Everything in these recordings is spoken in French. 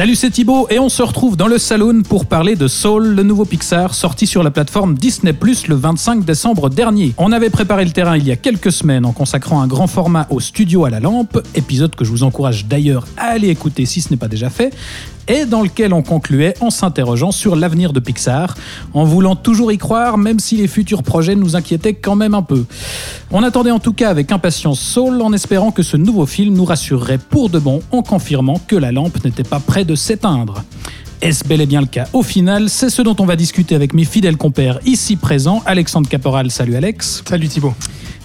Salut, c'est Thibaut et on se retrouve dans le saloon pour parler de Soul, le nouveau Pixar sorti sur la plateforme Disney Plus le 25 décembre dernier. On avait préparé le terrain il y a quelques semaines en consacrant un grand format au studio à la lampe, épisode que je vous encourage d'ailleurs à aller écouter si ce n'est pas déjà fait, et dans lequel on concluait en s'interrogeant sur l'avenir de Pixar, en voulant toujours y croire, même si les futurs projets nous inquiétaient quand même un peu. On attendait en tout cas avec impatience Soul en espérant que ce nouveau film nous rassurerait pour de bon en confirmant que la lampe n'était pas près de s'éteindre. Est-ce bel et bien le cas Au final, c'est ce dont on va discuter avec mes fidèles compères ici présents. Alexandre Caporal, salut Alex. Salut Thibaut.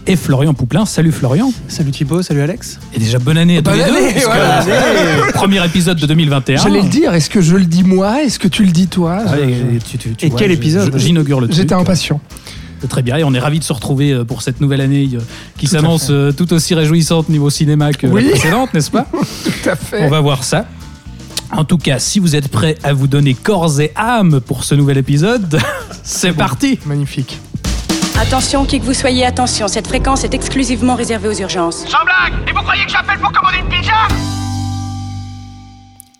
Et Florian Pouplin, salut Florian. Salut Thibaut, salut Alex. Et déjà bonne année à tous Bonne les deux, voilà. Premier épisode de 2021. J'allais le dire, est-ce que je le dis moi? Est-ce que tu le dis toi? Ah, et tu- tu- tu Et vois, quel épisode? J'inaugure le truc. J'étais impatient. Très bien, et on est ravis de se retrouver euh, pour cette nouvelle année euh, qui s'annonce euh, tout aussi réjouissante niveau cinéma que Oui. la précédente, n'est-ce pas Tout à fait. On va voir ça. En tout cas, si vous êtes prêts à vous donner corps et âme pour ce nouvel épisode, c'est parti Magnifique. Attention, qui que vous soyez, attention, cette fréquence est exclusivement réservée aux urgences. Sans blague Et vous croyez que j'appelle pour commander une pizza?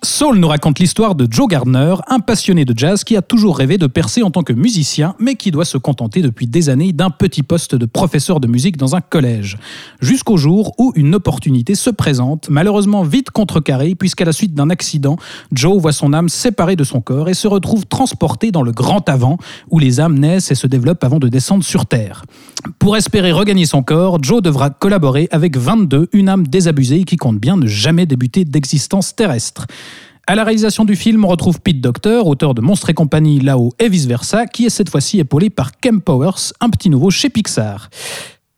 Soul nous raconte l'histoire de Joe Gardner, un passionné de jazz qui a toujours rêvé de percer en tant que musicien, mais qui doit se contenter depuis des années d'un petit poste de professeur de musique dans un collège. Jusqu'au jour où une opportunité se présente, malheureusement vite contrecarrée, puisqu'à la suite d'un accident, Joe voit son âme séparée de son corps et se retrouve transporté dans le grand avant, où les âmes naissent et se développent avant de descendre sur Terre. Pour espérer regagner son corps, Joe devra collaborer avec 22, une âme désabusée qui compte bien ne jamais débuter d'existence terrestre. À la réalisation du film, on retrouve Pete Docter, auteur de Monstres et compagnie là-haut et vice-versa, qui est cette fois-ci épaulé par Kem Powers, un petit nouveau chez Pixar.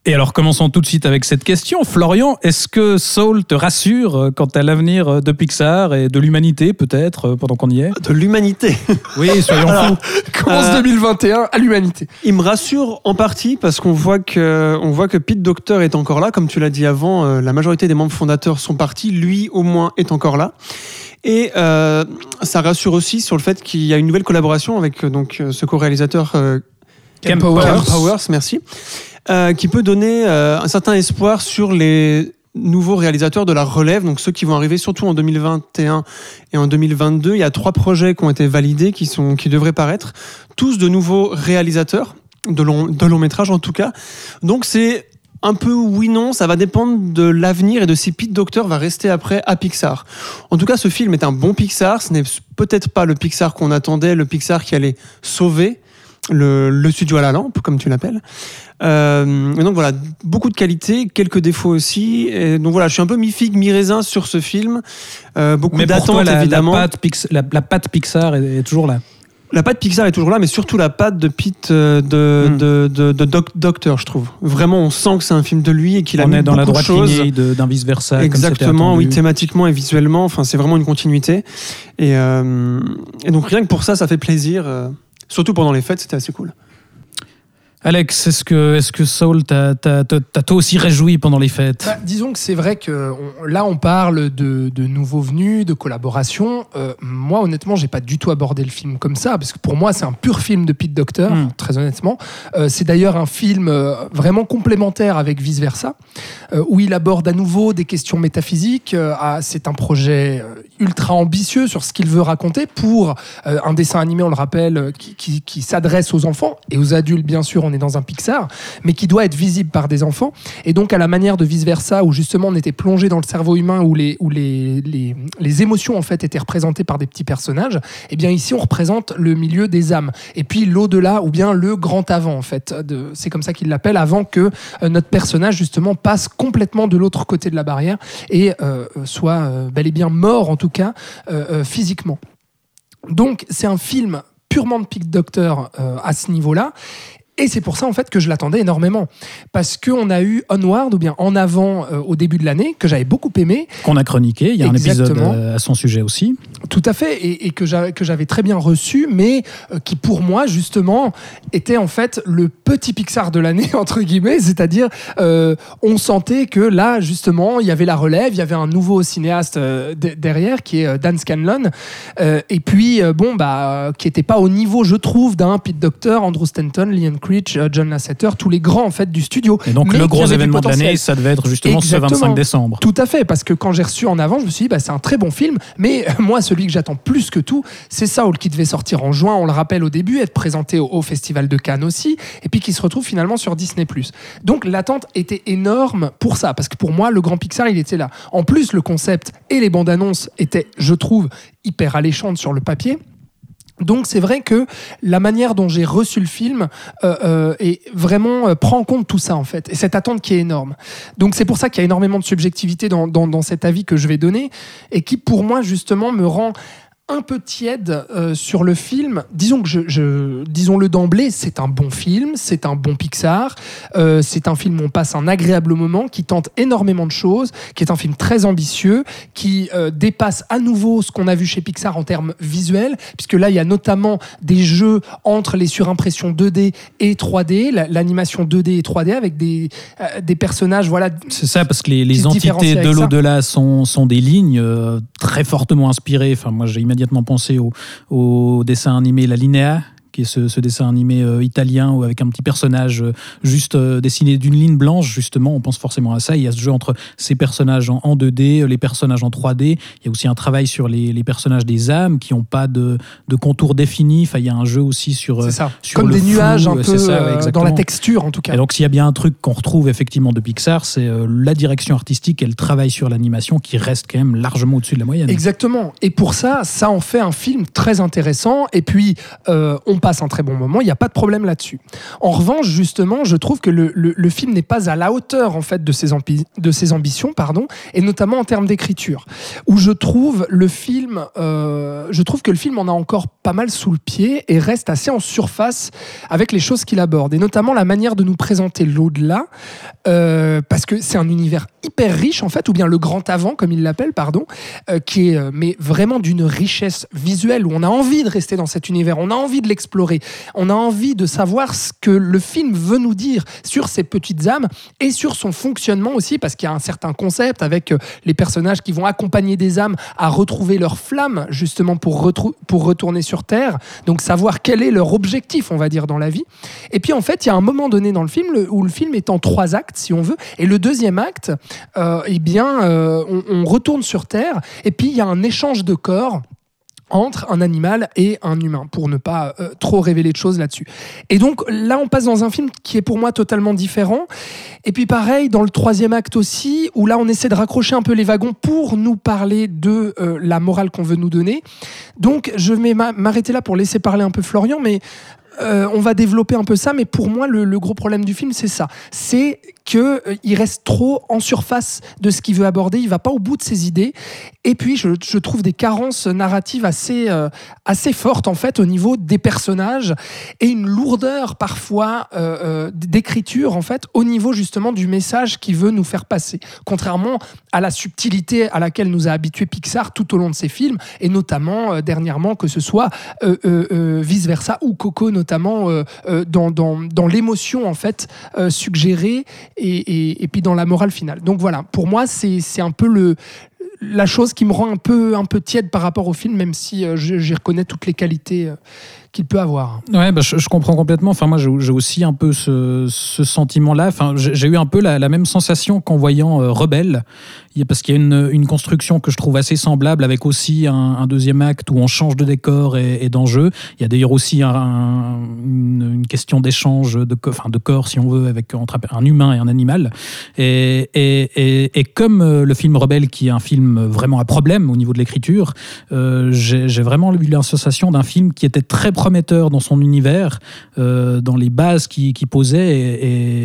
Et alors commençons tout de suite avec cette question. Florian, est-ce que Soul te rassure euh, quant à l'avenir euh, de Pixar et de l'humanité peut-être, euh, pendant qu'on y est? De l'humanité. Oui, soyons fous. Commence Euh, 2021 à l'humanité. Il me rassure en partie parce qu'on voit que on voit que Pete Docter est encore là, comme tu l'as dit avant. la majorité des membres fondateurs sont partis, lui au moins est encore là. Et euh, ça rassure aussi sur le fait qu'il y a une nouvelle collaboration avec euh, donc euh, ce co-réalisateur euh, Powers. Cam Powers, merci, euh, qui peut donner euh, un certain espoir sur les nouveaux réalisateurs de la relève, donc ceux qui vont arriver surtout en 2021 et en 2022. Il y a trois projets qui ont été validés, qui, sont, qui devraient paraître, tous de nouveaux réalisateurs, de long, de long métrage en tout cas. Donc c'est un peu oui-non, ça va dépendre de l'avenir et de si Pete Docter va rester après à Pixar. En tout cas, ce film est un bon Pixar, ce n'est peut-être pas le Pixar qu'on attendait, le Pixar qui allait sauver le, le studio à la lampe, comme tu l'appelles. Euh, et donc voilà, beaucoup de qualités, quelques défauts aussi. Et donc voilà, je suis un peu mi-figue, mi-raisin sur ce film. Euh, beaucoup d'attentes la évidemment. patte Pix- la- la patte Pixar est, est toujours là. La patte Pixar est toujours là, mais surtout la patte de Pete euh, de, Hmm. de, de, de Doc- Doctor, je trouve. Vraiment, on sent que c'est un film de lui et qu'il a On mis est dans la de droite choses. de- d'un vice-versa. comme c'était Exactement, oui, thématiquement et visuellement. Enfin, c'est vraiment une continuité. Et, euh, et donc rien que pour ça, ça fait plaisir. euh, surtout pendant les fêtes, c'était assez cool. Alex, est-ce que, est que Soul t'a toi aussi réjoui pendant les fêtes? Bah, disons que c'est vrai que on- là on parle de, de nouveaux venus, de collaboration. Euh, moi honnêtement, j'ai pas du tout abordé le film comme ça parce que pour moi c'est un pur film de Pete Docter, Mm. très honnêtement. Euh, c'est d'ailleurs un film euh, vraiment complémentaire avec Vice Versa, où il aborde à nouveau des questions métaphysiques. C'est un projet ultra ambitieux sur ce qu'il veut raconter pour euh, un dessin animé, on le rappelle, euh, qui, qui- s'adresse aux enfants et aux adultes bien sûr. On est dans un Pixar, mais qui doit être visible par des enfants. Et donc, à la manière de Vice Versa, où justement on était plongé dans le cerveau humain, où les, où les, les, les émotions en fait étaient représentées par des petits personnages, et bien ici on représente le milieu des âmes. Et puis l'au-delà, ou bien le grand avant en fait. C'est comme ça qu'il l'appelle, avant que euh, notre personnage justement passe complètement de l'autre côté de la barrière et soit bel et bien mort en tout euh, euh, physiquement. Donc c'est un film purement de Pete Docter euh, à ce niveau-là. Et c'est pour ça en fait que je l'attendais énormément. Parce qu'on a eu Onward, ou bien En avant euh, au début de l'année, que j'avais beaucoup aimé. Qu'on a chroniqué, il y a un épisode Exactement. euh, à son sujet aussi. Tout à fait, et, et que j'a- que j'avais très bien reçu, mais euh, qui pour moi justement était en fait le petit Pixar de l'année entre guillemets, c'est-à-dire euh, on sentait que là justement il y avait la relève, il y avait un nouveau cinéaste euh, de- derrière qui est Dan Scanlon, et puis bon bah qui était pas au niveau je trouve d'un Pete Docter, Andrew Stanton, Liam Creech, euh, John Lasseter, tous les grands en fait du studio. Et donc mais le gros événement de l'année, ça devait être justement Exactement. ce 25 décembre. Tout à fait, parce que quand j'ai reçu en avant, je me suis dit, bah, c'est un très bon film, mais euh, moi, celui que j'attends plus que tout, c'est Saul qui devait sortir en juin, on le rappelle au début, être présenté au, au Festival de Cannes aussi, et puis qui se retrouve finalement sur Disney+. Donc l'attente était énorme pour ça, parce que pour moi, le grand Pixar, il était là. En plus, le concept et les bandes annonces étaient, je trouve, hyper alléchantes sur le papier. Donc c'est vrai que la manière dont j'ai reçu le film euh, euh, est vraiment euh, prend en compte tout ça en fait et cette attente qui est énorme. Donc c'est pour ça qu'il y a énormément de subjectivité dans, dans, dans cet avis que je vais donner et qui pour moi justement me rend un peu tiède euh, sur le film. Disons que je, je disons-le d'emblée, c'est un bon film, c'est un bon Pixar, euh, c'est un film où on passe un agréable moment, qui tente énormément de choses, qui est un film très ambitieux, qui euh, dépasse à nouveau ce qu'on a vu chez Pixar en termes visuels, puisque là il y a notamment des jeux entre les surimpressions 2D et 3D, la- l'animation 2D et 3D avec des, euh, des personnages, voilà, C'est ça, parce que les, les entités de l'au-delà sont, sont des lignes euh, très fortement inspirées. Enfin, moi, j'ai immédiatement pensé au, au dessin animé La Linea, qui est ce, ce dessin animé euh, italien où avec un petit personnage euh, juste euh, dessiné d'une ligne blanche, justement, on pense forcément à ça. Il y a ce jeu entre ces personnages en, en 2D, euh, les personnages en 3D. Il y a aussi un travail sur les, les personnages des âmes qui n'ont pas de, de contour défini. Enfin, il y a un jeu aussi sur, ça, sur comme le des flou, nuages un peu ça, ouais, dans la texture en tout cas. Et donc, s'il y a bien un truc qu'on retrouve effectivement de Pixar, c'est la direction artistique et le travail sur l'animation qui reste quand même largement au-dessus de la moyenne. Exactement. Et pour ça, ça en fait un film très intéressant. Et puis, on un très bon moment. Il n'y a pas de problème là-dessus. En revanche, justement, je trouve que le, film n'est pas à la hauteur en fait de ses, ambitions, pardon, et notamment en termes d'écriture, où je trouve le film, euh, je trouve que le film en a encore pas mal sous le pied et reste assez en surface avec les choses qu'il aborde, et notamment la manière de nous présenter l'au-delà, euh, parce que c'est un univers hyper riche en fait, ou bien le grand avant, comme il l'appelle, pardon, euh, qui est mais vraiment d'une richesse visuelle où on a envie de rester dans cet univers, on a envie de l'explorer, on a envie de savoir ce que le film veut nous dire sur ces petites âmes et sur son fonctionnement aussi, parce qu'il y a un certain concept avec euh, les personnages qui vont accompagner des âmes à retrouver leur flamme justement pour, pour retourner sur Terre, donc savoir quel est leur objectif, on va dire, dans la vie. Et puis en fait, il y a un moment donné dans le film où le film est en trois actes, si on veut, et le deuxième acte, euh, eh bien, euh, on retourne sur Terre, et puis il y a un échange de corps entre un animal et un humain, pour ne pas euh, trop révéler de choses là-dessus. Et donc là, on passe dans un film qui est pour moi totalement différent. Et puis pareil, dans le troisième acte aussi, où là, on essaie de raccrocher un peu les wagons pour nous parler de euh, la morale qu'on veut nous donner. Donc, je vais m'a- m'arrêter là pour laisser parler un peu Florian, mais euh, on va développer un peu ça, mais pour moi, le, le gros problème du film, c'est ça. C'est que euh, il reste trop en surface de ce qu'il veut aborder. Il va pas au bout de ses idées. Et puis, je, trouve des carences narratives assez, euh, assez fortes, en fait, au niveau des personnages et une lourdeur, parfois, euh, euh, d'écriture, en fait, au niveau, justement, du message qu'il veut nous faire passer. Contrairement à la subtilité à laquelle nous a habitué Pixar tout au long de ses films, et notamment, dernièrement, que ce soit euh, vice-versa ou Coco, notamment, dans, dans, dans l'émotion, en fait, suggérée et, et, puis dans la morale finale. Donc voilà, pour moi, c'est un peu le la chose qui me rend un peu un peu tiède par rapport au film, même si euh, j'y reconnais toutes les qualités euh, qu'il peut avoir. Ouais, bah, je, comprends complètement. Enfin, moi, j'ai aussi un peu ce, sentiment-là. Enfin, j'ai eu un peu la, même sensation qu'en voyant euh, Rebelle, parce qu'il y a une, construction que je trouve assez semblable, avec aussi un, deuxième acte où on change de décor et, d'enjeu. Il y a d'ailleurs aussi un- un- une, question d'échange de, enfin, de corps, si on veut, avec entre un humain et un animal. Et, comme euh, le film Rebelle, qui est un film vraiment à problème au niveau de l'écriture, euh, j'ai vraiment eu la sensation d'un film qui était très prometteur dans son univers, euh, dans les bases qu'il qui posait,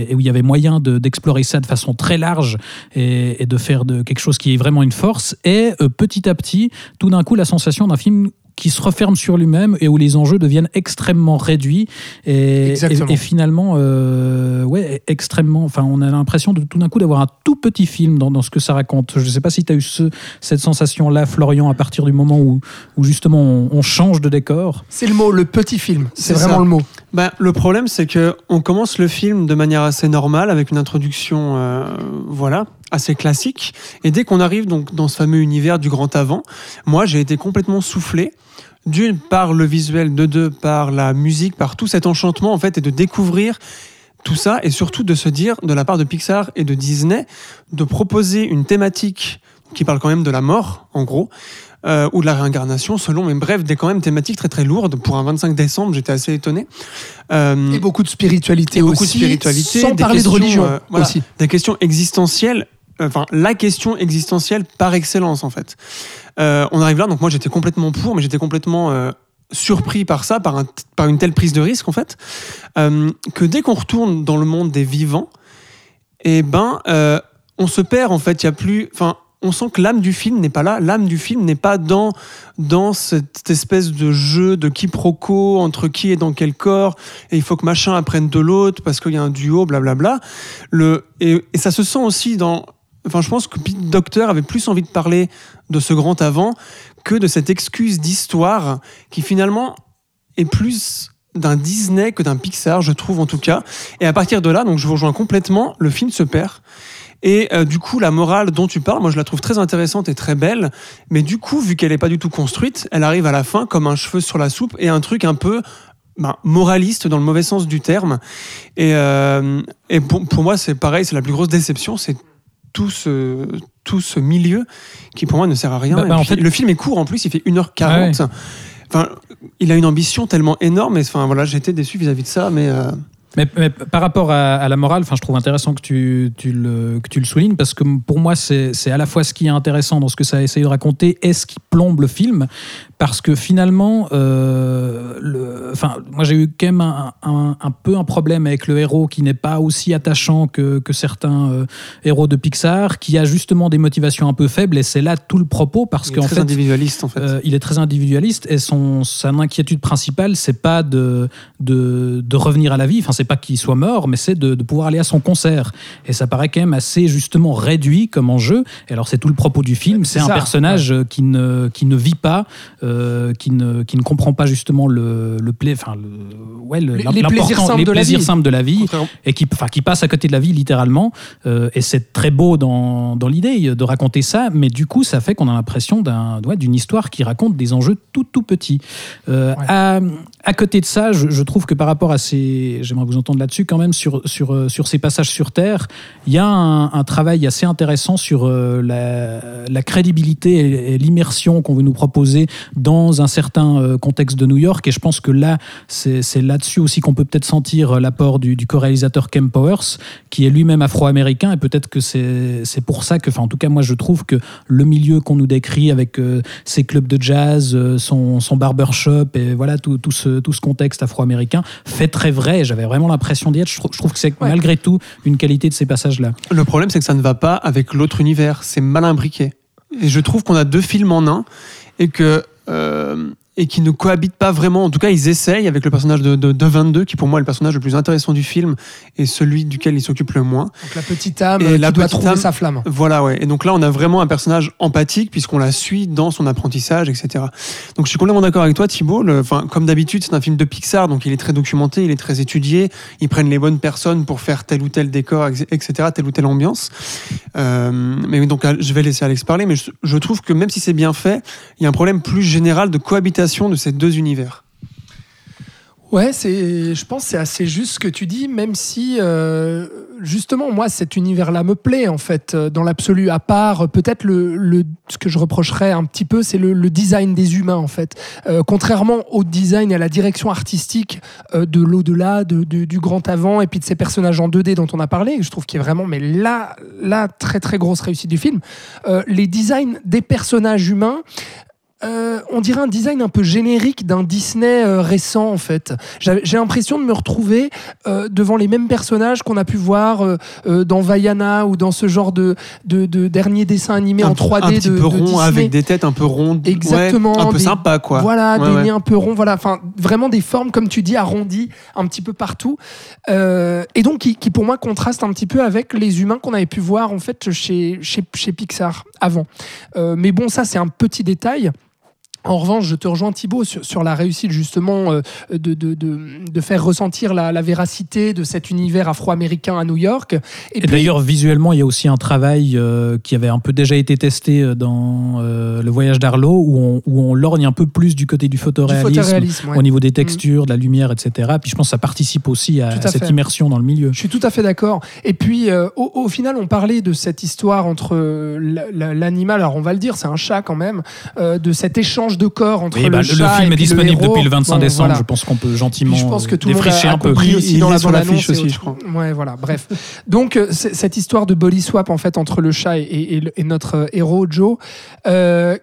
et, où il y avait moyen de- d'explorer ça de façon très large et, et de faire de quelque chose qui est vraiment une force. Et euh, petit à petit, tout d'un coup, la sensation d'un film qui se referme sur lui-même et où les enjeux deviennent extrêmement réduits et, Exactement. et- et finalement, euh, ouais, extrêmement. Enfin, on a l'impression de tout d'un coup d'avoir un tout petit film dans, dans ce que ça raconte. Je ne sais pas si tu as eu ce- cette sensation-là, Florian, à partir du moment où, où justement on, on change de décor. C'est le mot, le petit film. C'est C'est vraiment ça. le mot. Ben, le problème, c'est que on commence le film de manière assez normale, avec une introduction, euh, voilà, assez classique. Et dès qu'on arrive donc dans ce fameux univers du grand avant, moi, j'ai été complètement soufflé. D'une par le visuel, de deux par la musique, par tout cet enchantement en fait, et de découvrir tout ça, et surtout de se dire, de la part de Pixar et de Disney, de proposer une thématique qui parle quand même de la mort, en gros, euh, ou de la réincarnation, selon, mais bref, des quand même thématiques très très lourdes. Pour un 25 décembre, j'étais assez étonné. Euh, Et beaucoup de spiritualité et aussi. beaucoup de spiritualité, Sans parler de religion euh, voilà, aussi. des questions existentielles, enfin la question existentielle par excellence en fait. Euh, on arrive là, donc moi j'étais complètement pour, mais j'étais complètement euh, surpris par ça, par, un- par une telle prise de risque en fait, euh, que dès qu'on retourne dans le monde des vivants, eh ben on se perd en fait. Il y a plus, enfin on sent que l'âme du film n'est pas là. L'âme du film n'est pas dans dans cette espèce de jeu de quiproquo entre qui est dans quel corps et il faut que machin apprenne de l'autre parce qu'il y a un duo, blablabla. Le et, et ça se sent aussi dans. Enfin, je pense que Pete Docter avait plus envie de parler de ce grand avant que de cette excuse d'histoire qui finalement est plus d'un Disney que d'un Pixar, je trouve en tout cas. Et à partir de là, donc je vous rejoins complètement, le film se perd. Et euh, du coup, la morale dont tu parles, moi je la trouve très intéressante et très belle. Mais du coup, vu qu'elle n'est pas du tout construite, elle arrive à la fin comme un cheveu sur la soupe et un truc un peu ben, moraliste dans le mauvais sens du terme. Et, euh, pour, moi, c'est pareil, c'est la plus grosse déception, tout ce, tout ce milieu qui pour moi ne sert à rien. Bah, bah, en puis, fait- le film est court en plus, il fait 1h40. Ah ouais. Enfin, il a une ambition tellement énorme. Et enfin, voilà, j'étais déçu vis-à-vis de ça, mais. euh, Mais, mais par rapport à, à la morale, je trouve intéressant que tu, tu le, que tu le soulignes parce que pour moi, c'est à la fois ce qui est intéressant dans ce que ça a essayé de raconter et ce qui plombe le film. Parce que finalement, euh, le, moi j'ai eu quand même un, un- un peu un problème avec le héros qui n'est pas aussi attachant que, que certains euh, héros de Pixar, qui a justement des motivations un peu faibles et c'est là tout le propos parce il est qu'en très fait, individualiste en fait. euh, il est très individualiste et son, son inquiétude principale, c'est pas de, de, de revenir à la vie, enfin, c'est pas qu'il soit mort, mais c'est de, de pouvoir aller à son concert. Et ça paraît quand même assez justement réduit comme enjeu. Et alors, c'est tout le propos du film, c'est un ça, personnage euh, qui, ne, qui ne vit pas, euh, qui, ne, qui ne comprend pas justement le, le, pla- enfin, le, ouais, le- Les- plaisirs simples les de la plaisirs vie. simples de la vie Contrairement- et qui, enfin, qui passe à côté de la vie littéralement. Euh, et c'est très beau dans, dans l'idée de raconter ça, mais du coup, ça fait qu'on a l'impression d'un, ouais, d'une histoire qui raconte des enjeux tout tout petits. Euh, à, à côté de ça, je, je trouve que par rapport à ces, j'aimerais vous entendre là-dessus quand même sur sur euh, sur ces passages sur Terre, il y a un, travail assez intéressant sur euh, la, crédibilité et, l'immersion qu'on veut nous proposer dans un certain euh, contexte de New York. Et je pense que là, c'est là-dessus aussi qu'on peut peut-être sentir l'apport du, du co-réalisateur Kem Powers, qui est lui-même afro-américain. Et peut-être que c'est pour ça que, enfin, en tout cas, moi, je trouve que le milieu qu'on nous décrit avec ses clubs de jazz, son, son barbershop et voilà tout, tout, ce, tout ce contexte afro-américain fait très vrai. J'avais vraiment l'impression d'y être. Je, trou- je trouve que c'est Ouais. malgré tout une qualité de ces passages-là. Le problème, c'est que ça ne va pas avec l'autre univers. C'est mal imbriqué. Et je trouve qu'on a deux films en un et que. euh, et qui ne cohabitent pas vraiment. En tout cas, ils essayent avec le personnage de, de, de 22, qui pour moi est le personnage le plus intéressant du film et celui duquel il s'occupe le moins. Donc la petite âme Et euh, la qui doit trouver âme- sa flamme. Voilà, ouais. Et donc là, on a vraiment un personnage empathique puisqu'on la suit dans son apprentissage, etc. Donc je suis complètement d'accord avec toi, Thibault. Enfin, comme d'habitude, c'est un film de Pixar, donc il est très documenté, il est très étudié. Ils prennent les bonnes personnes pour faire tel ou tel décor, etc., telle ou telle ambiance. Euh, mais donc, je vais laisser Alex parler, mais je, je trouve que même si c'est bien fait, il y a un problème plus général de cohabitation de ces deux univers. Ouais, c'est, je pense c'est assez juste ce que tu dis, même si euh, justement moi cet univers-là me plaît en fait euh, dans l'absolu. À part euh, peut-être le, le- ce que je reprocherais un petit peu, c'est le, design des humains en fait. Contrairement au design et à la direction artistique de l'au-delà, de- du grand avant et puis de ces personnages en 2D dont on a parlé, je trouve qu'il est vraiment mais là, là très très grosse réussite du film. Les designs des personnages humains euh, on dirait un design un peu générique d'un Disney euh, récent en fait. J'ai l'impression de me retrouver euh, devant les mêmes personnages qu'on a pu voir euh, euh, dans Vaiana ou dans ce genre de, de, de dernier dessin animé en 3D un petit de, peu de rond Disney. avec des têtes un peu rondes. Exactement, Ouais, un peu des- sympa quoi. Voilà, Ouais, des ouais. nez un peu ronds, voilà, enfin vraiment des formes comme tu dis arrondies un petit peu partout, Euh, et donc qui, qui, pour moi contraste un petit peu avec les humains qu'on avait pu voir en fait chez chez, chez Pixar avant. Euh, mais bon, ça c'est un petit détail. En revanche, je te rejoins Thibaut sur, sur la réussite justement euh, de, de, de, de faire ressentir la, la véracité de cet univers afro-américain à New York. Et, d'ailleurs, visuellement, il y a aussi un travail euh, qui avait un peu déjà été testé euh, dans euh, Le Voyage d'Arlo, où on, où on lorgne un peu plus du côté du du photoréalisme, ouais. au niveau des textures, de la lumière, etc. Puis je pense que ça participe aussi à, cette immersion dans le milieu. Je suis tout à fait d'accord. Et puis, au, au final, on parlait de cette histoire entre la- la- l'animal, alors on va le dire, c'est un chat quand même, de cet échange de corps entre Oui, le bah, le, chat le film et est disponible depuis le 25 Bon, décembre. voilà. Je pense qu'on peut gentiment je pense que tout le monde défricher a, un peu. Il- aussi il dans est la sur bande l'affiche annonce aussi, je crois. Ouais, voilà. Bref. Donc euh, cette histoire de body swap en fait entre le chat et, et- et le- et notre euh, héros Joe. euh,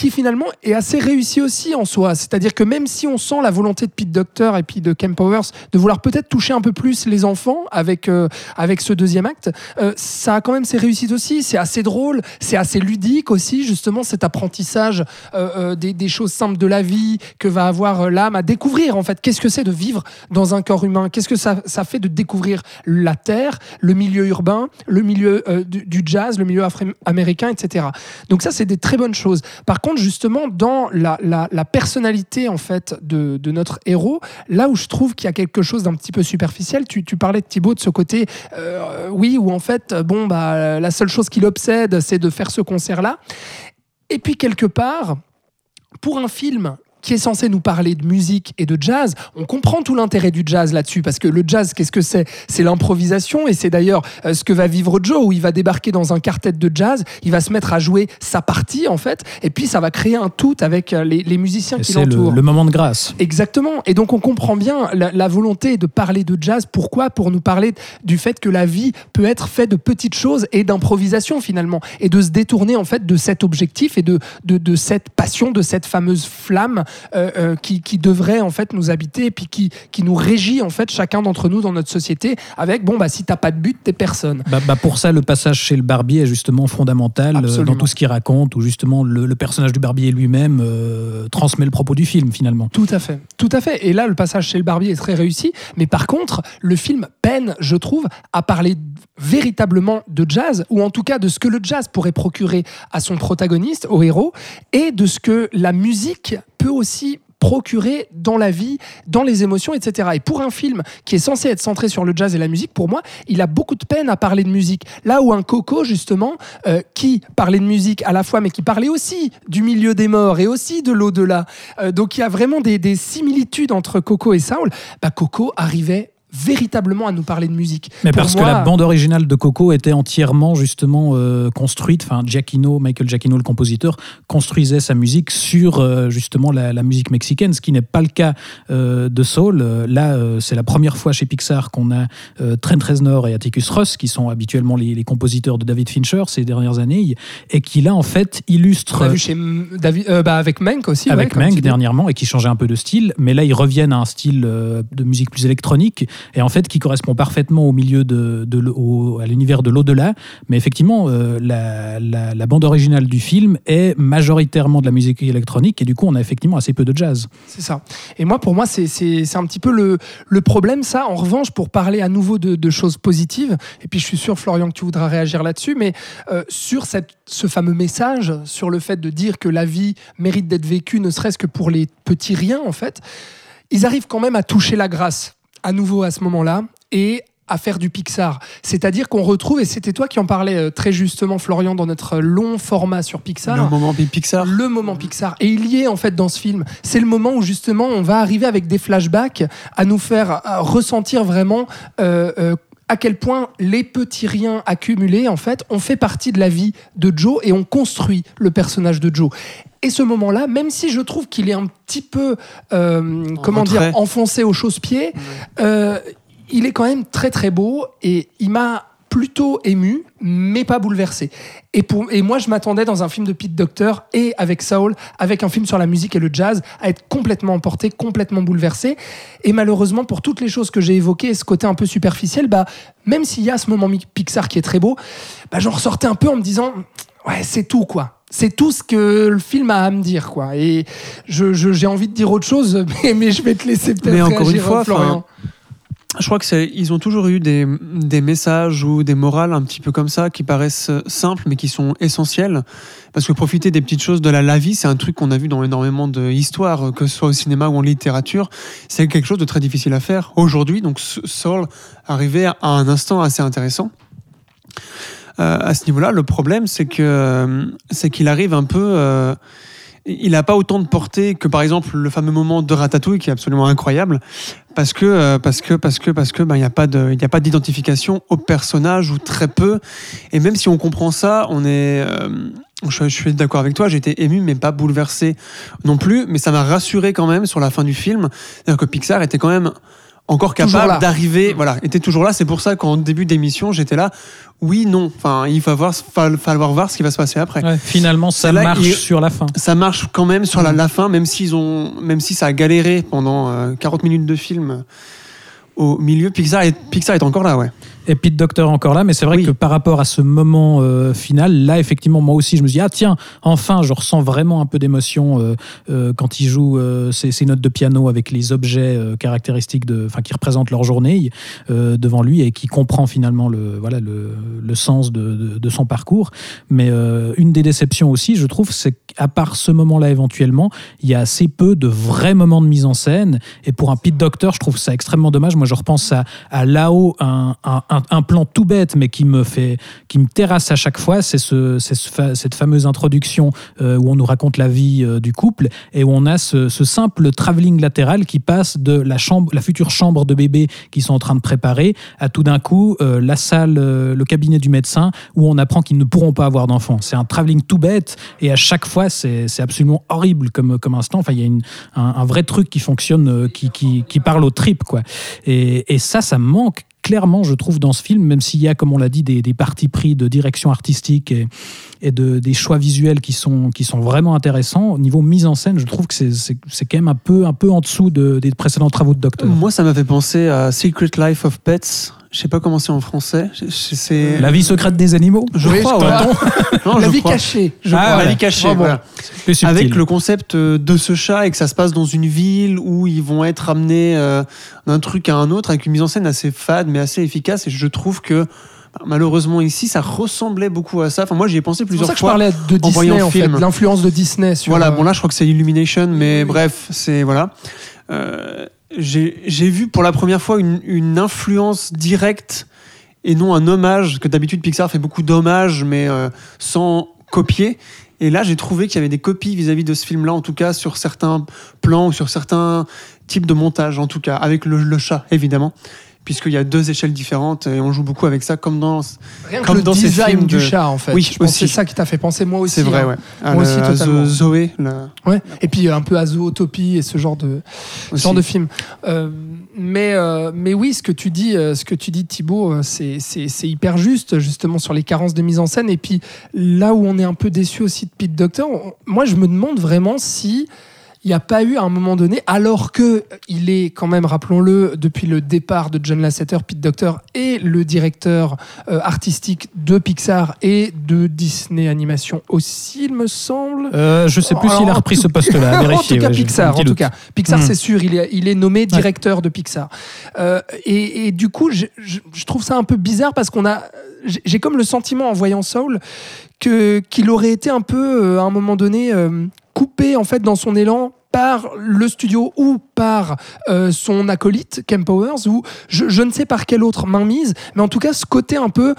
qui finalement est assez réussi aussi en soi. C'est-à-dire que même si on sent la volonté de Pete Docter et puis de Ken Powers de vouloir peut-être toucher un peu plus les enfants avec, euh, avec ce deuxième acte, euh, ça a quand même ses réussites aussi. C'est assez drôle, c'est assez ludique aussi, justement, cet apprentissage euh, des, des choses simples de la vie que va avoir l'âme à découvrir, en fait. Qu'est-ce que c'est de vivre dans un corps humain? Qu'est-ce que ça, ça fait de découvrir la terre, le milieu urbain, le milieu du, du jazz, le milieu afro-américain, etc. Donc ça, c'est des très bonnes choses. Par contre, justement, dans la, la- personnalité en fait de, de notre héros, là où je trouve qu'il y a quelque chose d'un petit peu superficiel, tu, tu parlais de Thibaut de ce côté, euh, oui, où en fait, bon, bah, la seule chose qui l'obsède, c'est de faire ce concert-là. Et puis quelque part, pour un film qui est censé nous parler de musique et de jazz, on comprend tout l'intérêt du jazz là-dessus, parce que le jazz, qu'est-ce que c'est? C'est l'improvisation, et c'est d'ailleurs euh, ce que va vivre Joe, où il va débarquer dans un quartet de jazz, il va se mettre à jouer sa partie, en fait, et puis ça va créer un tout avec euh, les, les musiciens Et qui C'est le, l'entourent. le moment de grâce. Exactement. Et donc on comprend bien la, la volonté de parler de jazz. Pourquoi? Pour nous parler du fait que la vie peut être faite de petites choses et d'improvisation finalement, et de se détourner en fait de cet objectif et de, de, de cette passion, de cette fameuse flamme euh, euh, qui, qui devrait en fait nous habiter et puis qui, qui nous régit en fait chacun d'entre nous dans notre société. Avec bon bah si t'as pas de but, t'es personne. Bah, bah, pour ça, le passage chez le barbier est justement fondamental euh, Absolument. dans tout ce qu'il raconte, où justement le, le personnage du barbier lui-même euh, transmet le propos du film finalement. Tout à fait, tout à fait. Et là, le passage chez le barbier est très réussi. Mais par contre, le film peine, je trouve, à parler véritablement de jazz, ou en tout cas de ce que le jazz pourrait procurer à son protagoniste, au héros, et de ce que la musique peut aussi procurer dans la vie, dans les émotions, etc. Et pour un film qui est censé être centré sur le jazz et la musique, pour moi, il a beaucoup de peine à parler de musique. Là où un Coco, justement, euh, qui parlait de musique à la fois, mais qui parlait aussi du milieu des morts et aussi de l'au-delà. Euh, donc il y a vraiment des, des similitudes entre Coco et Saul. Bah, Coco arrivait véritablement à nous parler de musique. Mais Pour parce moi- que la bande originale de Coco était entièrement justement euh, construite, enfin Giacchino, Michael Giacchino, le compositeur, construisait sa musique sur euh, justement la, la musique mexicaine, ce qui n'est pas le cas euh, de Soul. Là, c'est la première fois chez Pixar qu'on a Trent Reznor et Atticus Ross, qui sont habituellement les, les compositeurs de David Fincher ces dernières années, et qui là en fait illustrent On l'a vu chez David, bah, avec Mank aussi. ouais, avec tu dis. dernièrement et qui changeait un peu de style, mais là ils reviennent à un style de musique plus électronique et en fait qui correspond parfaitement au milieu de, à l'univers de l'au-delà. Mais effectivement, euh, la, bande originale du film est majoritairement de la musique électronique et du coup on a effectivement assez peu de jazz. C'est ça. Et moi, pour moi, c'est- un petit peu le, problème, ça. En revanche, pour parler à nouveau de, choses positives, et puis je suis sûr, Florian, que tu voudras réagir là-dessus, mais euh, sur ce fameux message, sur le fait de dire que la vie mérite d'être vécue, ne serait-ce que pour les petits riens, en fait, ils arrivent quand même à toucher la grâce, à nouveau à ce moment-là, et à faire du Pixar. C'est-à-dire qu'on retrouve, et c'était toi qui en parlais euh, très justement, Florian, dans notre long format sur Pixar, Le moment Pixar. le moment Pixar. Et il y est en fait dans ce film. C'est le moment où justement on va arriver avec des flashbacks à nous faire ressentir vraiment euh, euh, à quel point les petits riens accumulés en fait ont fait partie de la vie de Joe et ont construit le personnage de Joe. Et ce moment-là, même si je trouve qu'il est un petit peu, euh, comment dire, enfoncé au chausse-pied, euh, il est quand même très très beau et il m'a plutôt ému, mais pas bouleversé. Et, pour, et moi, je m'attendais dans un film de Pete Docter et avec Saul, avec un film sur la musique et le jazz, à être complètement emporté, complètement bouleversé. Et malheureusement, pour toutes les choses que j'ai évoquées, ce côté un peu superficiel, bah, même s'il y a ce moment Pixar qui est très beau, bah, j'en ressortais un peu en me disant, ouais, c'est tout, quoi. C'est tout ce que le film a à me dire, quoi. Et je- je- j'ai envie de dire autre chose, mais, mais je vais te laisser peut-être encore une réagir, fois, Florian. Je crois que c'est, ils ont toujours eu des, des messages ou des morales un petit peu comme ça qui paraissent simples mais qui sont essentiels. Parce que profiter des petites choses de la, la vie, c'est un truc qu'on a vu dans énormément d'histoires, que ce soit au cinéma ou en littérature. C'est quelque chose de très difficile à faire aujourd'hui. Donc Saul arrivait à un instant assez intéressant. Euh, à ce niveau-là, le problème, c'est que euh, c'est qu'il arrive un peu. euh, il n'a pas autant de portée que par exemple le fameux moment de Ratatouille qui est absolument incroyable parce que euh, parce que parce que parce que ben il y a pas de il a pas d'identification au personnage ou très peu. Et même si on comprend ça on est euh, je, je suis d'accord avec toi j'ai été ému mais pas bouleversé non plus. Mais ça m'a rassuré quand même sur la fin du film. C'est-à-dire que Pixar était quand même encore capable d'arriver voilà était toujours là c'est pour ça qu'en début d'émission j'étais là oui non enfin il va voir fa- falloir voir ce qui va se passer après Ouais, finalement, ça Là, marche il- sur la fin. ça marche quand même sur la, la fin, même s'ils ont, même si ça a galéré pendant euh, 40 minutes de film euh, au milieu. Pixar est, Pixar est encore là, ouais. Et Pete Docter encore là, mais c'est vrai Oui. que par rapport à ce moment euh, final, là effectivement moi aussi je me dis ah tiens enfin je ressens vraiment un peu d'émotion euh, euh, quand il joue ces, ces notes de piano avec les objets caractéristiques de, enfin qui représentent leur journée devant lui et qui comprend finalement le voilà le, le sens de, de- de son parcours. Mais une des déceptions aussi, je trouve, c'est qu'à part ce moment-là éventuellement, il y a assez peu de vrais moments de mise en scène. Et pour un Pete Docter, je trouve ça extrêmement dommage. Moi, je repense à, à là-haut un, un- un- un plan tout bête, mais qui me fait, qui me terrasse à chaque fois. C'est ce, cette fameuse introduction euh, où on nous raconte la vie euh, du couple et où on a ce, simple travelling latéral qui passe de la chambre, la future chambre de bébé qu'ils sont en train de préparer, à tout d'un coup euh, la salle, le cabinet du médecin où on apprend qu'ils ne pourront pas avoir d'enfants. C'est un travelling tout bête et à chaque fois c'est absolument horrible comme, comme instant. Enfin, il y a un, un vrai truc qui fonctionne, qui, qui, parle au trip quoi. Et, et ça, ça me manque clairement, je trouve, dans ce film, même s'il y a, comme on l'a dit, des, des partis pris de direction artistique et, et de, des choix visuels qui sont, qui sont vraiment intéressants. Au niveau mise en scène, je trouve que c'est- quand même un peu, un peu en dessous de- des précédents travaux de Docteur. Moi, ça m'a fait penser à Secret Life of Pets. Je sais pas comment c'est en français. C'est La vie secrète des animaux je Oui, crois, je ouais. Non, La je vie crois. cachée, je Ah, crois. La voilà. vie cachée, voilà. Plus subtil. Avec le concept euh, de ce chat et que ça se passe dans une ville où ils vont être amenés euh, d'un truc à un autre avec une mise en scène assez fade mais assez efficace. Et je trouve que bah, malheureusement ici, ça ressemblait beaucoup à ça. Enfin, moi, j'y ai pensé C'est pour plusieurs ça que je fois. parlais de en Disney, le en fait, l'influence de Disney sur. Voilà, euh, bon là je crois que c'est Illumination, mais oui. bref, c'est voilà. Euh, J'ai vu pour la première fois une, influence directe et non un hommage, que d'habitude Pixar fait beaucoup d'hommages, mais euh, sans copier. Et là j'ai trouvé qu'il y avait des copies vis-à-vis de ce film-là, en tout cas sur certains plans ou sur certains types de montage, en tout cas, avec le chat évidemment. Puisqu'il y a deux échelles différentes et on joue beaucoup avec ça, comme dans. Rien que comme le dans ces design films du de- chat, en fait. Oui, c'est ça qui t'a fait penser, moi aussi. C'est vrai, hein. ouais. À Moi le- aussi, totalement. Zo- Zoé, la- Ouais. Et puis euh, un peu à Zootopie et ce genre de, aussi. genre de film. Euh, mais, euh, mais oui, ce que tu dis, euh, ce que tu dis Thibaut, euh, c'est c'est- c'est hyper juste, justement, sur les carences de mise en scène. Et puis là où on est un peu déçu aussi de Pete Docter, on- moi je me demande vraiment si il n'y a pas eu à un moment donné, alors que il est quand même, rappelons-le, depuis le départ de John Lasseter, Pete Docter est le directeur euh, artistique de Pixar et de Disney Animation aussi, il me semble. Euh, je sais plus s'il a repris tout- ce poste-là. en vérifier, tout cas, ouais, Pixar. En tout cas, Pixar, c'est sûr, il est, il est nommé directeur de Pixar. Euh, et, et du coup, je, je- je trouve ça un peu bizarre parce qu'on a, j'ai j'ai comme le sentiment en voyant Soul que qu'il aurait été un peu euh, à un moment donné euh, coupé en fait dans son élan par le studio ou par euh, son acolyte Ken Powers ou je, je ne sais par quelle autre mainmise mais en tout cas ce côté un peu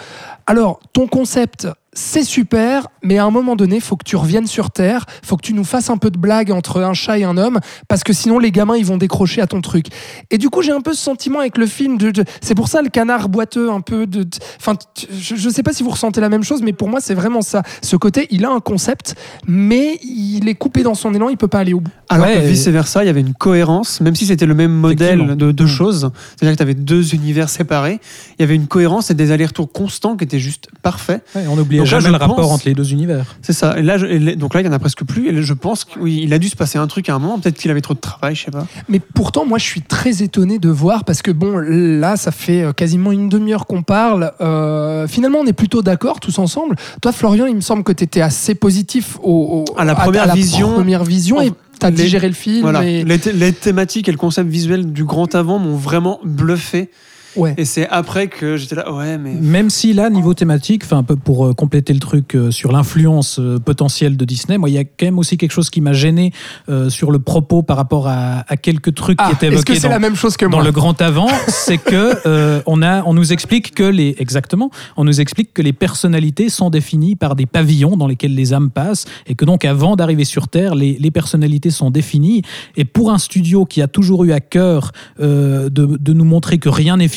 alors ton concept c'est super, mais à un moment donné, faut que tu reviennes sur Terre, faut que tu nous fasses un peu de blague entre un chat et un homme, parce que sinon les gamins ils vont décrocher à ton truc. Et du coup, j'ai un peu ce sentiment avec le film. De, de- c'est pour ça le canard boiteux, un peu de. de- Enfin, je, je sais pas si vous ressentez la même chose, mais pour moi, c'est vraiment ça. Ce côté, il a un concept, mais il est coupé dans son élan, il peut pas aller au bout. Alors Ouais, que et- vice versa, il y avait une cohérence, même si c'était le même modèle de deux Mm. choses. C'est-à-dire que tu avais deux univers séparés. Il y avait une cohérence et des allers-retours constants qui étaient juste parfaits. Ouais, on n'oubliait Donc là, je le rapport pense- entre les deux univers. C'est ça. Et là, je- et donc là, il y en a presque plus. Et là, je pense qu'il a dû se passer un truc à un moment. Peut-être qu'il avait trop de travail, je sais pas. Mais pourtant, moi, je suis très étonné de voir parce que bon, là, ça fait euh, quasiment une demi-heure qu'on parle. Euh, finalement, on est plutôt d'accord tous ensemble. Toi, Florian, il me semble que tu étais assez positif au, au- À la première vision. première vision et tu as Les- digéré le film. Voilà. et- Les, les thématiques et le concept visuel du grand avant m'ont vraiment bluffé. Ouais. Et c'est après que j'étais là, ouais, mais. Même si là, niveau thématique, enfin, un peu pour euh, compléter le truc euh, sur l'influence euh, potentielle de Disney, moi, il y a quand même aussi quelque chose qui m'a gêné euh, sur le propos par rapport à, à quelques trucs Ah, qui étaient est-ce que évoqués c'est dans, la même chose que dans moi le grand avant, c'est que euh, on a, on nous explique que les, exactement, on nous explique que les personnalités sont définies par des pavillons dans lesquels les âmes passent, et que donc avant d'arriver sur Terre, les, les personnalités sont définies. Et pour un studio qui a toujours eu à cœur euh, de, de nous montrer que rien n'est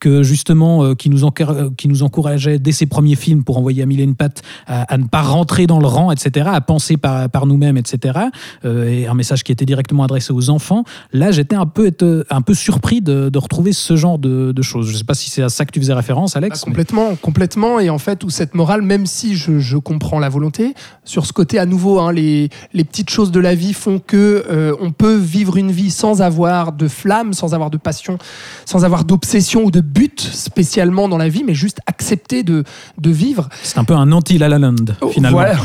que justement, euh, qui nous encour- euh, qui nous encourageait dès ses premiers films pour envoyer Amélie une patte à, à ne pas rentrer dans le rang, etc., à penser par, par nous-mêmes, etc. euh, et un message qui était directement adressé aux enfants. Là, j'étais un peu, être- un peu surpris de, de retrouver ce genre de, de choses. Je ne sais pas si c'est à ça que tu faisais référence, Bah, Alex. mais- complètement, complètement. Et en fait, où cette morale, même si je, je comprends la volonté, sur ce côté à nouveau, hein, les, les petites choses de la vie font que euh, on peut vivre une vie sans avoir de flamme, sans avoir de passion, sans avoir d'obsession ou de but spécialement dans la vie, mais juste accepter de, de vivre. C'est un peu un anti-La La Land, finalement. Oh, Voilà,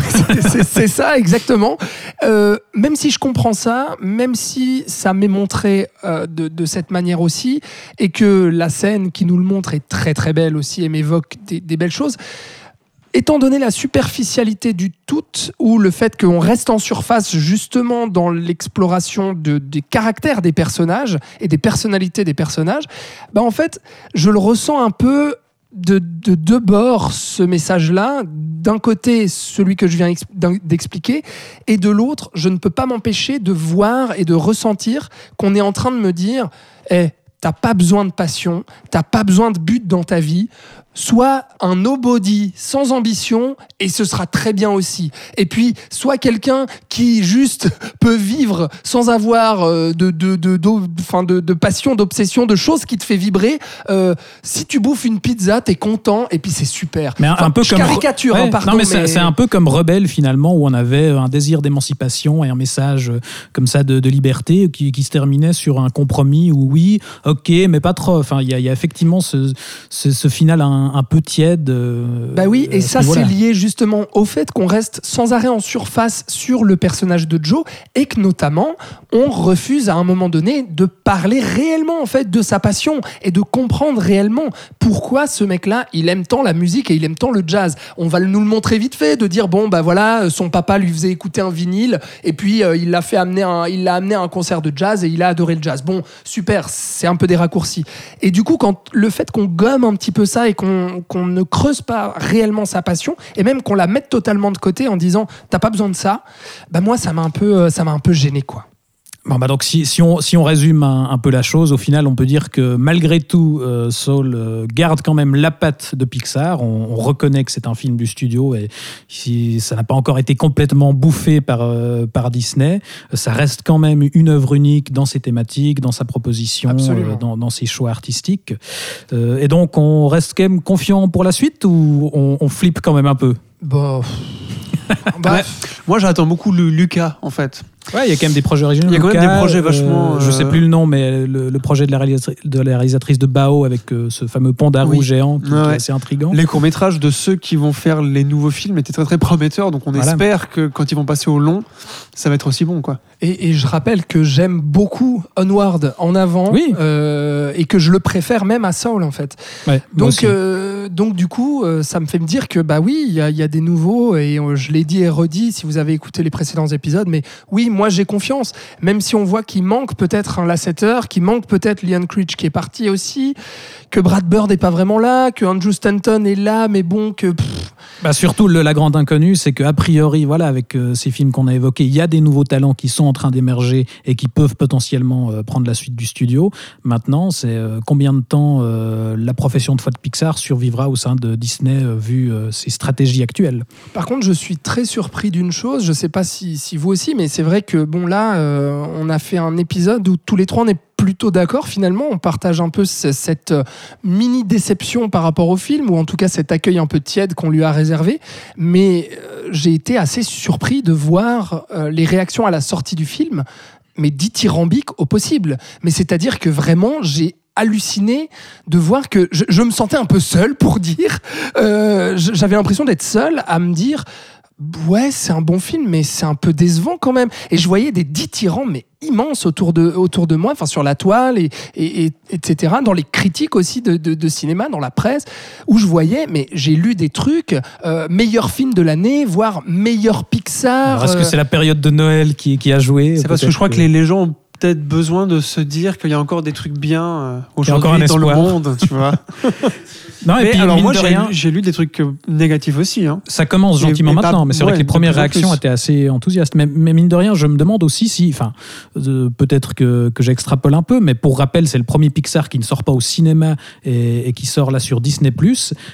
c'est- ça exactement. Euh, même si je comprends ça, même si ça m'est montré euh, de, de cette manière aussi, et que la scène qui nous le montre est très très belle aussi et m'évoque des, des belles choses. Étant donné la superficialité du tout, ou le fait qu'on reste en surface justement dans l'exploration de- des caractères des personnages et des personnalités des personnages, bah en fait, je le ressens un peu de, de deux bords ce message-là. D'un côté, celui que je viens d'expliquer, et de l'autre, je ne peux pas m'empêcher de voir et de ressentir qu'on est en train de me dire Eh, t'as pas besoin de passion, t'as pas besoin de but dans ta vie. Sois un nobody sans ambition et ce sera très bien aussi. Et puis, sois quelqu'un qui juste peut vivre sans avoir euh, de, de, de, de, de passion, d'obsession, de choses qui te fait vibrer. Euh, si tu bouffes une pizza, t'es content et puis c'est super. Mais un, Enfin, un peu je comme caricature, hein, Ouais, pardon, non, mais, c'est- mais- c'est un peu comme Rebelle finalement, où on avait un désir d'émancipation et un message euh, comme ça de, liberté qui, qui se terminait sur un compromis où oui, ok, mais pas trop. Enfin, il y, a- il y a effectivement ce, ce, ce final un, un peu tiède. euh, Bah oui, et ça c'est lié justement au fait qu'on reste sans arrêt en surface sur le personnage de Joe et que notamment on refuse à un moment donné de parler réellement en fait de sa passion et de comprendre réellement pourquoi ce mec-là il aime tant la musique et il aime tant le jazz. On va nous le montrer vite fait de dire bon bah voilà son papa lui faisait écouter un vinyle et puis euh, il l'a fait amener un, il l'a amené à un concert de jazz et il a adoré le jazz. Bon super, c'est un peu des raccourcis. Et du coup quand le fait qu'on gomme un petit peu ça et qu'on qu'on ne creuse pas réellement sa passion et même qu'on la mette totalement de côté en disant t'as pas besoin de ça, bah moi ça m'a un peu euh, ça m'a un peu gêné quoi. Bon, bah donc si, si, on, si on résume un, un peu la chose, au final, on peut dire que malgré tout, euh, Saul euh, garde quand même la patte de Pixar. On, on reconnaît que c'est un film du studio et si ça n'a pas encore été complètement bouffé par, euh, par Disney, ça reste quand même une œuvre unique dans ses thématiques, dans sa proposition, euh, dans, dans ses choix artistiques. Euh, et donc, on reste quand même confiant pour la suite ou on, on flippe quand même un peu? Bon. Ouais. Moi, j'attends beaucoup le Lucas, en fait. Ouais, il y a quand même des projets originaux. Il y a quand même des projets vachement, euh, je sais euh, plus le nom, mais le, le projet de la, réalisatrice, de la réalisatrice de Bao avec euh, ce fameux panda Oui. rouge géant qui, qui Ouais. est assez intrigant. Les courts-métrages de ceux qui vont faire les nouveaux films étaient très très prometteurs, donc on Voilà. espère que quand ils vont passer au long, ça va être aussi bon, quoi. Et, et je rappelle que j'aime beaucoup Onward en avant Oui. euh, et que je le préfère même à Soul en fait. Ouais, Donc, euh, donc du coup, euh, ça me fait me dire que bah oui, il y, y a des nouveaux et euh, je l'ai dit et redit si vous avez écouté les précédents épisodes, mais oui, moi j'ai confiance. Même si on voit qu'il manque peut-être un Lasseter, qu'il manque peut-être Leon Critch qui est parti aussi, que Brad Bird n'est pas vraiment là, que Andrew Stanton est là, mais bon, que. pff, Bah surtout, le- la grande inconnue, c'est qu'a priori, voilà, avec euh, ces films qu'on a évoqués, il y a des nouveaux talents qui sont en train d'émerger et qui peuvent potentiellement euh, prendre la suite du studio. Maintenant, c'est euh, combien de temps la profession de foi de Pixar survivra au sein de Disney vu ses stratégies actuelles? Par contre, je suis très surpris d'une chose, je sais pas si, si vous aussi, mais c'est vrai que bon là, euh, on a fait un épisode où tous les trois on est plutôt d'accord finalement, on partage un peu ce- cette euh, mini déception par rapport au film, ou en tout cas cet accueil un peu tiède qu'on lui a réservé, mais euh, j'ai été assez surpris de voir les réactions à la sortie du film, mais dithyrambiques au possible. Mais c'est-à-dire que vraiment, j'ai halluciné de voir que je, me sentais un peu seul pour dire. J'avais l'impression d'être seul à me dire ouais c'est un bon film mais c'est un peu décevant quand même. Et je voyais des dithyrambes mais immenses autour de, autour de moi enfin sur la toile et, et, et- etc dans les critiques aussi de, de, de cinéma dans la presse où je voyais mais j'ai lu des trucs euh, meilleur film de l'année voire meilleur Pixar Alors, Est-ce que euh, c'est la période de Noël qui, qui a joué C'est parce que je crois que les, les gens ont peut-être besoin de se dire qu'il y a encore des trucs bien euh, aujourd'hui dans le monde, tu vois. Non, et Mais puis, alors moi, j'ai rien, lu, j'ai lu des trucs euh, négatifs aussi. Hein. Ça commence gentiment mais pas- maintenant, mais c'est vrai que les premières réactions plus. étaient assez enthousiastes. Mais, mais mine de rien, je me demande aussi si, enfin, euh, peut-être que, que j'extrapole un peu, mais pour rappel, c'est le premier Pixar qui ne sort pas au cinéma et, et qui sort là sur Disney+.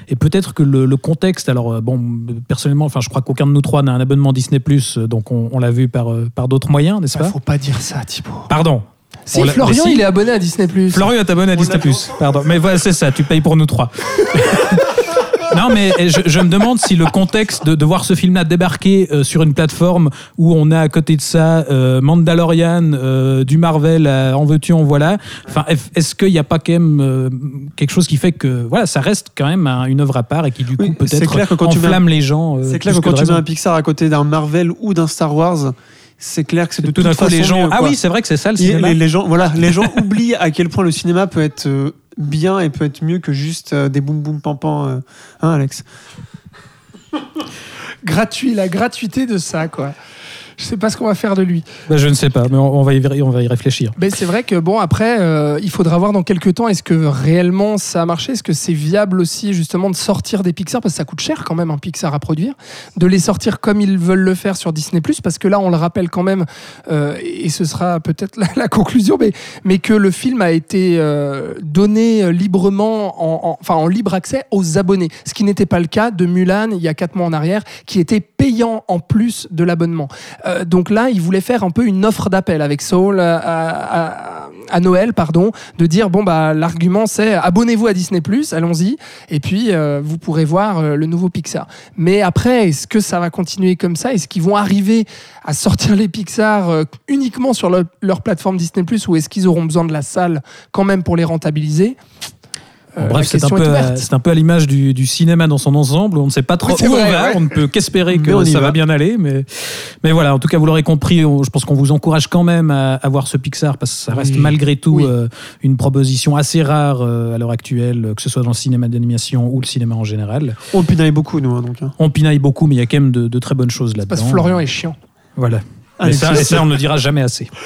Et peut-être que le, le contexte, alors euh, bon, personnellement, enfin, je crois qu'aucun de nous trois n'a un abonnement Disney+, donc on, on l'a vu par, par d'autres moyens, n'est-ce bah, pas? faut pas dire ça Thibaut Pardon. si Florian si. il est abonné à Disney Florian est abonné à Disney+. Pardon, mais voilà, c'est ça, tu payes pour nous trois. Non, mais je, je me demande si le contexte de, de voir ce film-là débarquer euh, sur une plateforme où on a à côté de ça euh, Mandalorian, euh, du Marvel, en veux-tu, en voilà. Enfin, est-ce qu'il n'y a pas quand même euh, quelque chose qui fait que voilà, ça reste quand même un- une œuvre à part et qui du coup Oui, c'est clair que peut-être quand tu mets un- enflamme les gens euh, C'est clair plus que quand tu mets un Pixar à côté d'un Marvel ou d'un Star Wars, c'est clair que c'est de tout coup les façon gens. mieux, ah oui, c'est vrai que c'est ça le cinéma. les, les gens, voilà, les gens oublient à quel point le cinéma peut être euh, bien et peut être mieux que juste euh, des boum boum pam pam. euh, hein, Alex? Gratuit la gratuité de ça quoi je sais pas ce qu'on va faire de lui. Ben, je ne sais pas, mais on, on va y, on va y réfléchir. Mais c'est vrai que bon après euh, il faudra voir dans quelques temps est-ce que réellement ça a marché? Est-ce que c'est viable aussi justement de sortir des Pixar? Parce que ça coûte cher quand même un Pixar à produire. De les sortir comme ils veulent le faire sur Disney parce que là on le rappelle quand même euh, et ce sera peut-être la, la conclusion mais mais que le film a été euh, donné librement en, en- enfin en libre accès aux abonnés. Ce qui n'était pas le cas de Mulan il y a quatre mois en arrière qui était payant en plus de l'abonnement euh, donc là, il voulait faire un peu une offre d'appel avec Soul à, à- Noël, pardon, de dire bon bah l'argument c'est abonnez-vous à Disney allons-y, et puis euh, vous pourrez voir euh, le nouveau Pixar. Mais après, est-ce que ça va continuer comme ça? Est-ce qu'ils vont arriver à sortir les Pixar euh, uniquement sur leur plateforme Disney ou est-ce qu'ils auront besoin de la salle quand même pour les rentabiliser? Euh, Bref, c'est un, peu, c'est un peu à l'image du, du cinéma dans son ensemble. On ne sait pas trop Oui, où vrai, on va. ouais. On ne peut qu'espérer que on ça va. va. bien aller. Mais, mais voilà, en tout cas, vous l'aurez compris. on- je pense qu'on vous encourage quand même à, à voir ce Pixar parce que ça reste Oui. malgré tout Oui. euh, une proposition assez rare euh, à l'heure actuelle, que ce soit dans le cinéma d'animation ou le cinéma en général. On pinaille beaucoup, nous. hein, donc, hein. On pinaille beaucoup, mais il y a quand même de, de très bonnes choses là-dedans. Parce que Florian est chiant. Voilà. Allez, et, ça, ça, on ne le dira jamais assez.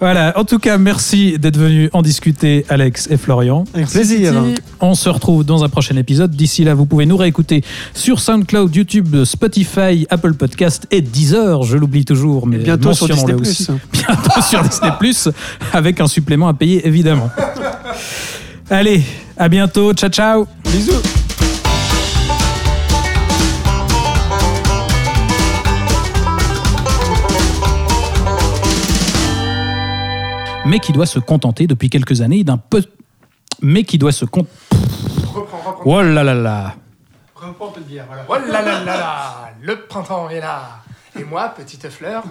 voilà. En tout cas, merci d'être venus en discuter, Alex et Florian. Avec plaisir. On se retrouve dans un prochain épisode. D'ici là, vous pouvez nous réécouter sur SoundCloud, YouTube, Spotify, Apple Podcast et Deezer. Je l'oublie toujours, mais Et bientôt sur Disney+. aussi. Bientôt sur Disney+, avec un supplément à payer, évidemment. Allez, à bientôt. Ciao, ciao. Bisous. Mais qui doit se contenter depuis quelques années d'un peu... Mais qui doit se con... Oh là là là. Reprends un peu de bière, voilà. Oh là là là là, le printemps est là. Et moi, petite fleur.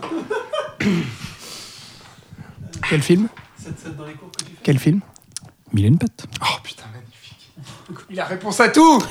Quel film? Quel film? Mille et une pattes. Oh putain, magnifique. Il a réponse à tout